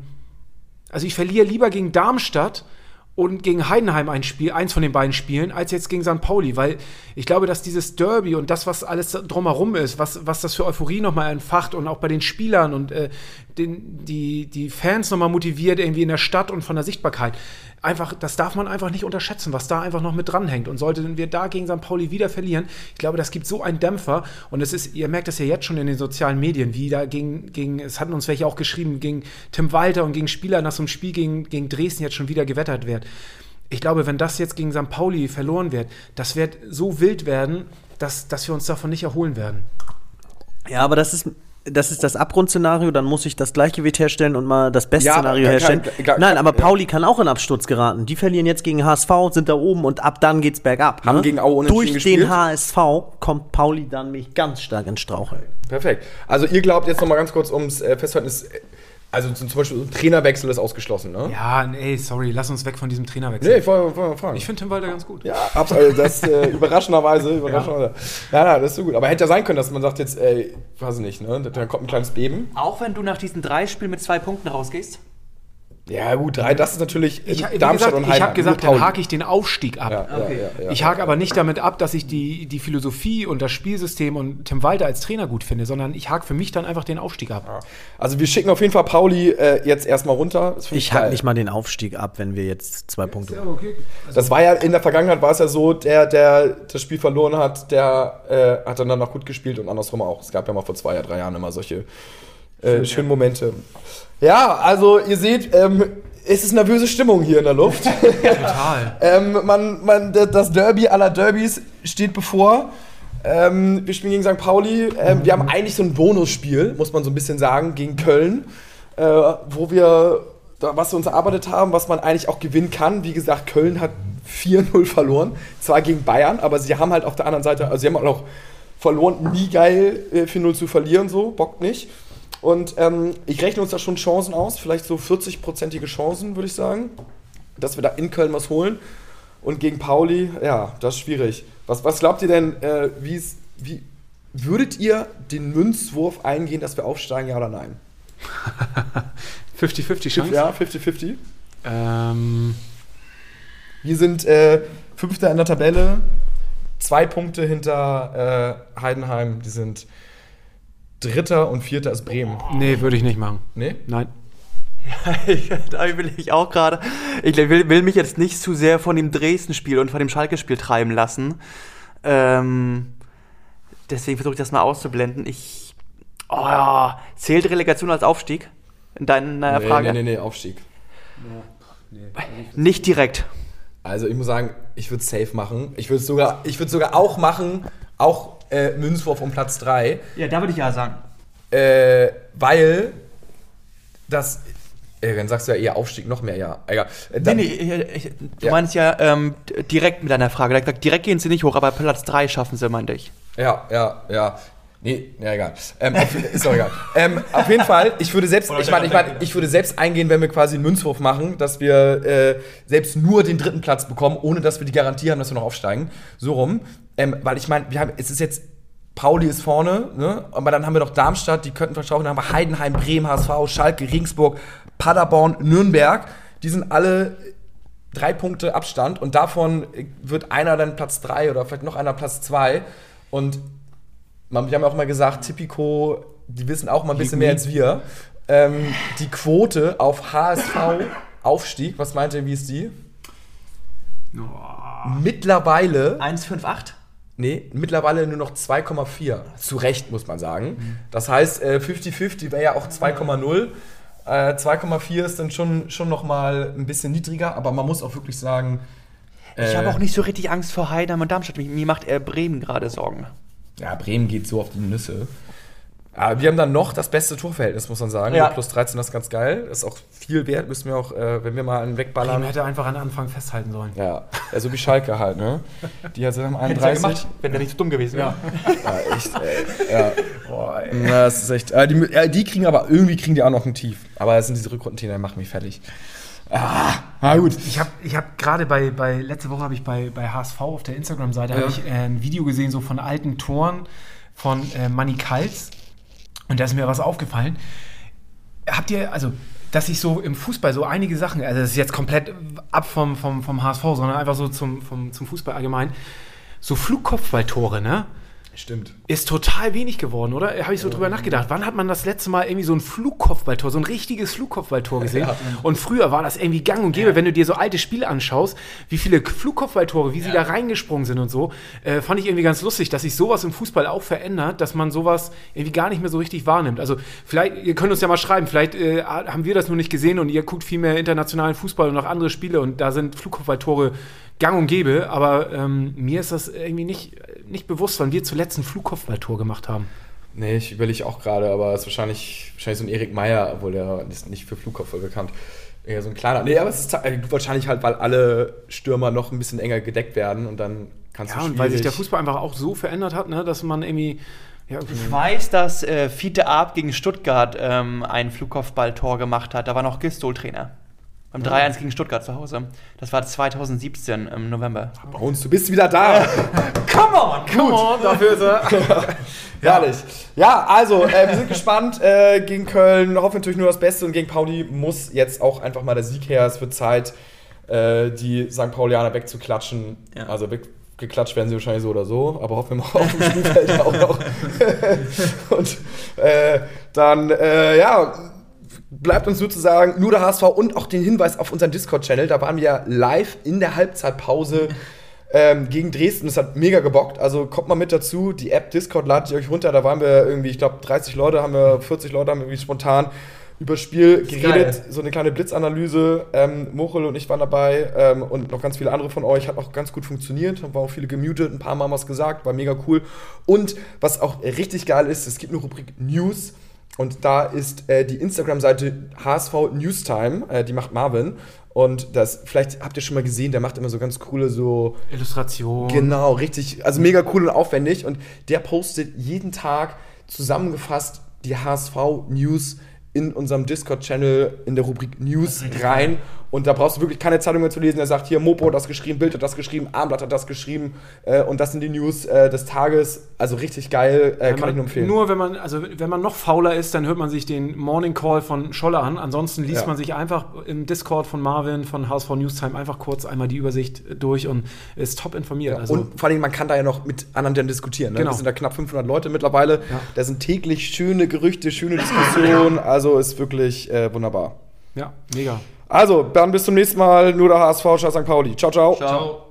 also ich verliere lieber gegen Darmstadt, und gegen Heidenheim ein Spiel, eins von den beiden Spielen, als jetzt gegen St. Pauli, weil ich glaube, dass dieses Derby und das, was alles drumherum ist, was, was das für Euphorie nochmal entfacht und auch bei den Spielern und äh, den, die, die Fans nochmal motiviert, irgendwie in der Stadt und von der Sichtbarkeit. Einfach, das darf man einfach nicht unterschätzen, was da einfach noch mit dranhängt. Und sollten wir da gegen St. Pauli wieder verlieren, ich glaube, das gibt so einen Dämpfer. Und es ist, ihr merkt das ja jetzt schon in den sozialen Medien, wie da gegen, gegen es hatten uns welche auch geschrieben, gegen Tim Walter und gegen Spieler nach so einem Spiel gegen, gegen Dresden jetzt schon wieder gewettert wird. Ich glaube, wenn das jetzt gegen St. Pauli verloren wird, das wird so wild werden, dass, dass wir uns davon nicht erholen werden. Ja, aber das ist das ist das Abgrundszenario, dann muss ich das Gleichgewicht herstellen und mal das Bestszenario ja, herstellen. Gar, gar, Nein, aber Pauli kann auch in Absturz geraten. Die verlieren jetzt gegen HSV, sind da oben und ab dann geht's bergab. Haben ne? gegen Aue Durch gespielt. den HSV kommt Pauli dann mich ganz stark ins Straucheln. Perfekt. Also ihr glaubt jetzt noch mal ganz kurz ums äh, Festhalten, also zum Beispiel ein Trainerwechsel ist ausgeschlossen, ne? Ja, nee, sorry, lass uns weg von diesem Trainerwechsel. Nee, ich wollte mal fragen. Ich finde Tim Walter ganz gut. Ja, absolut. Das äh, überraschenderweise, überraschenderweise. Ja. ja, das ist so gut. Aber hätte ja sein können, dass man sagt jetzt, ey, weiß ich nicht, ne? Da kommt ein kleines Beben. Auch wenn du nach diesen drei Spielen mit zwei Punkten rausgehst? Ja, gut, drei, das ist natürlich ich, Darmstadt gesagt, und Heidenheim. Ich habe gesagt, dann hake ich den Aufstieg ab. Ja, okay. ja, ja, ich hake aber nicht damit ab, dass ich die, die Philosophie und das Spielsystem und Tim Walter als Trainer gut finde, sondern ich hake für mich dann einfach den Aufstieg ab. Also wir schicken auf jeden Fall Pauli äh, jetzt erstmal runter. Ich hake nicht mal den Aufstieg ab, wenn wir jetzt zwei Punkte haben. Okay. Also das war ja in der Vergangenheit war es ja so, der, der das Spiel verloren hat, der äh, hat dann noch gut gespielt und andersrum auch. Es gab ja mal vor zwei, drei Jahren immer solche äh, schönen Momente. Ja, also ihr seht, ähm, es ist nervöse Stimmung hier in der Luft. Total. ähm, man, man, das Derby aller Derbys steht bevor. Ähm, wir spielen gegen St. Pauli. Ähm, wir haben eigentlich so ein Bonusspiel, muss man so ein bisschen sagen, gegen Köln, äh, wo wir was wir uns erarbeitet haben, was man eigentlich auch gewinnen kann. Wie gesagt, Köln hat 4-0 verloren, zwar gegen Bayern, aber sie haben halt auf der anderen Seite, also sie haben auch verloren, nie geil äh, 4-0 zu verlieren, so, bockt nicht. Und ähm, ich rechne uns da schon Chancen aus, vielleicht so 40-prozentige Chancen, würde ich sagen, dass wir da in Köln was holen. Und gegen Pauli, ja, das ist schwierig. Was, was glaubt ihr denn, äh, wie, würdet ihr den Münzwurf eingehen, dass wir aufsteigen, ja oder nein? 50-50 Chance? Ja, 50-50. Ähm. Wir sind äh, Fünfter in der Tabelle, zwei Punkte hinter äh, Heidenheim. Die sind Dritter und Vierter ist Bremen. Nee, würde ich nicht machen. Nee? Nein. Ja, da will ich auch gerade. Ich will, will, mich jetzt nicht zu sehr von dem Dresden-Spiel und von dem Schalke-Spiel treiben lassen. Ähm, deswegen versuche ich das mal auszublenden. Ich. Oh ja. Zählt Relegation als Aufstieg? In deiner nee, Frage? Nee, nee, nee, Aufstieg. Ja, nee, nicht direkt. Also ich muss sagen, ich würde es safe machen. Ich würde es sogar, sogar auch machen, auch äh, Münzwurf um Platz 3. Ja, da würde ich ja sagen. Äh, weil das. Äh, dann sagst du ja eher Aufstieg noch mehr, ja. Egal. Äh, nee, nee, ich, du ja. meinst ja ähm, direkt mit deiner Frage. Direkt gehen sie nicht hoch, aber Platz 3 schaffen sie, meinte ich. Ja, ja, ja. Nee, ja, egal. Ähm, auf, ist doch egal. ähm, auf jeden Fall, ich würde selbst, ich meine, ich, mein, ich würde selbst eingehen, wenn wir quasi einen Münzwurf machen, dass wir äh, selbst nur den dritten Platz bekommen, ohne dass wir die Garantie haben, dass wir noch aufsteigen. So rum. Ähm, weil ich meine, wir haben, es ist jetzt, Pauli ist vorne, ne? aber dann haben wir noch Darmstadt, die könnten verschauchen, dann haben wir Heidenheim, Bremen, HSV, Schalke, Regensburg, Paderborn, Nürnberg. Die sind alle drei Punkte Abstand und davon wird einer dann Platz drei oder vielleicht noch einer Platz zwei. Und man, wir haben ja auch mal gesagt, Tipico, die wissen auch mal ein bisschen mehr als wir. Ähm, die Quote auf HSV-Aufstieg, was meint ihr, wie ist die? Oh. Mittlerweile. 1,58? Nee, mittlerweile nur noch 2,4. Zu Recht, muss man sagen. Das heißt, 50-50 äh, wäre ja auch 2,0. Äh, 2,4 ist dann schon, schon noch mal ein bisschen niedriger, aber man muss auch wirklich sagen. ich äh, habe auch nicht so richtig Angst vor Heidenheim und Darmstadt. Mir macht eher Bremen gerade Sorgen ja, Bremen geht so auf die Nüsse. Aber wir haben dann noch das beste Torverhältnis, muss man sagen. Ja. Plus 13, das ist ganz geil. Das ist auch viel wert, müssen wir auch, äh, wenn wir mal einen wegballern. Bremen hätte einfach an Anfang festhalten sollen. Ja. Ja, so wie Schalke halt, ne? Die hat am 31. Gemacht, wenn der nicht so dumm gewesen wäre. Ja. ja, echt, ey. Ja. Boah, ey. Ja, das ist echt. Äh, die, äh, die, kriegen aber irgendwie kriegen die auch noch ein Tief. Aber das sind diese Rückrundenteam, die machen mich fertig. Ah, na gut. Ich habe ich hab gerade bei, bei, letzte Woche habe ich bei, bei HSV auf der Instagram-Seite ja. ich, äh, ein Video gesehen, so von alten Toren von äh, Manny Kals. Und da ist mir was aufgefallen. Habt ihr, also dass ich so im Fußball so einige Sachen, also das ist jetzt komplett ab vom, vom, vom HSV, sondern einfach so zum, vom, zum Fußball allgemein, so Flugkopfballtore, ne? Stimmt. Ist total wenig geworden, oder? Habe ich so drüber nachgedacht. Wann hat man das letzte Mal irgendwie so ein Flugkopfballtor, so ein richtiges Flugkopfballtor gesehen? Ja. Und früher war das irgendwie gang und gäbe, ja. wenn du dir so alte Spiele anschaust, wie viele Flugkopfballtore, wie ja. sie da reingesprungen sind und so. Äh, fand ich irgendwie ganz lustig, dass sich sowas im Fußball auch verändert, dass man sowas irgendwie gar nicht mehr so richtig wahrnimmt. Also vielleicht, ihr könnt uns ja mal schreiben, vielleicht äh, haben wir das nur nicht gesehen und ihr guckt viel mehr internationalen Fußball und auch andere Spiele und da sind Flugkopfballtore gang und gäbe, aber ähm, mir ist das irgendwie nicht, nicht bewusst, wann wir zuletzt ein Flugkopfballtor gemacht haben. Nee, ich überlege auch gerade, aber es ist wahrscheinlich, wahrscheinlich so ein Erik Meyer, obwohl der ist nicht für Flugkopfball bekannt. Eher so ein kleiner. Nee, aber es ist äh, wahrscheinlich halt, weil alle Stürmer noch ein bisschen enger gedeckt werden und dann kannst ja, du Ja, und weil sich der Fußball einfach auch so verändert hat, ne, dass man irgendwie. Ja, ich weiß, dass äh, Fiete Arp gegen Stuttgart ähm, ein Flugkopfballtor gemacht hat. Da war noch Gistol Trainer. Beim 3-1 gegen Stuttgart zu Hause. Das war 2017 im November. Bones, du bist wieder da. come on, come on, dafür ist er. Herrlich. Ja, also, äh, wir sind gespannt äh, gegen Köln. Hoffen natürlich nur das Beste und gegen Pauli muss jetzt auch einfach mal der Sieg her. Es wird Zeit, äh, die St. Paulianer wegzuklatschen. Ja. Also weggeklatscht werden sie wahrscheinlich so oder so, aber hoffen wir mal auf dem Spielfeld auch noch. und äh, dann, äh, ja bleibt uns sozusagen nur der HSV und auch den Hinweis auf unseren Discord-Channel. Da waren wir live in der Halbzeitpause ähm, gegen Dresden. Das hat mega gebockt. Also kommt mal mit dazu. Die App Discord ladet ihr euch runter. Da waren wir irgendwie, ich glaube, 30 Leute, haben wir 40 Leute, haben irgendwie spontan über das Spiel geredet. Geil. So eine kleine Blitzanalyse. Ähm, Mochel und ich waren dabei ähm, und noch ganz viele andere von euch. Hat auch ganz gut funktioniert. Haben auch viele gemutet. Ein paar Mal was gesagt. War mega cool. Und was auch richtig geil ist, es gibt eine Rubrik News. Und da ist äh, die Instagram-Seite HSV Newstime, äh, die macht Marvin. Und das, vielleicht habt ihr schon mal gesehen, der macht immer so ganz coole so. Illustrationen. Genau, richtig. Also mega cool und aufwendig. Und der postet jeden Tag zusammengefasst die HSV News in unserem Discord-Channel in der Rubrik News rein. Und da brauchst du wirklich keine Zeitung mehr zu lesen. Er sagt hier, Mopo hat das geschrieben, Bild hat das geschrieben, Armblatt hat das geschrieben. Äh, und das sind die News äh, des Tages. Also richtig geil, äh, kann man, ich nur empfehlen. Nur wenn man, also wenn man noch fauler ist, dann hört man sich den Morning Call von Scholle an. Ansonsten liest ja. man sich einfach im Discord von Marvin, von HSV Newstime einfach kurz einmal die Übersicht durch und ist top informiert. Ja, also und vor allem, man kann da ja noch mit anderen diskutieren. Ne? Genau. Das sind da knapp 500 Leute mittlerweile. Ja. Da sind täglich schöne Gerüchte, schöne Diskussionen. Also ist wirklich äh, wunderbar. Ja, mega. Also, dann bis zum nächsten Mal. Nur der HSV, St. Pauli. Ciao, ciao. Ciao.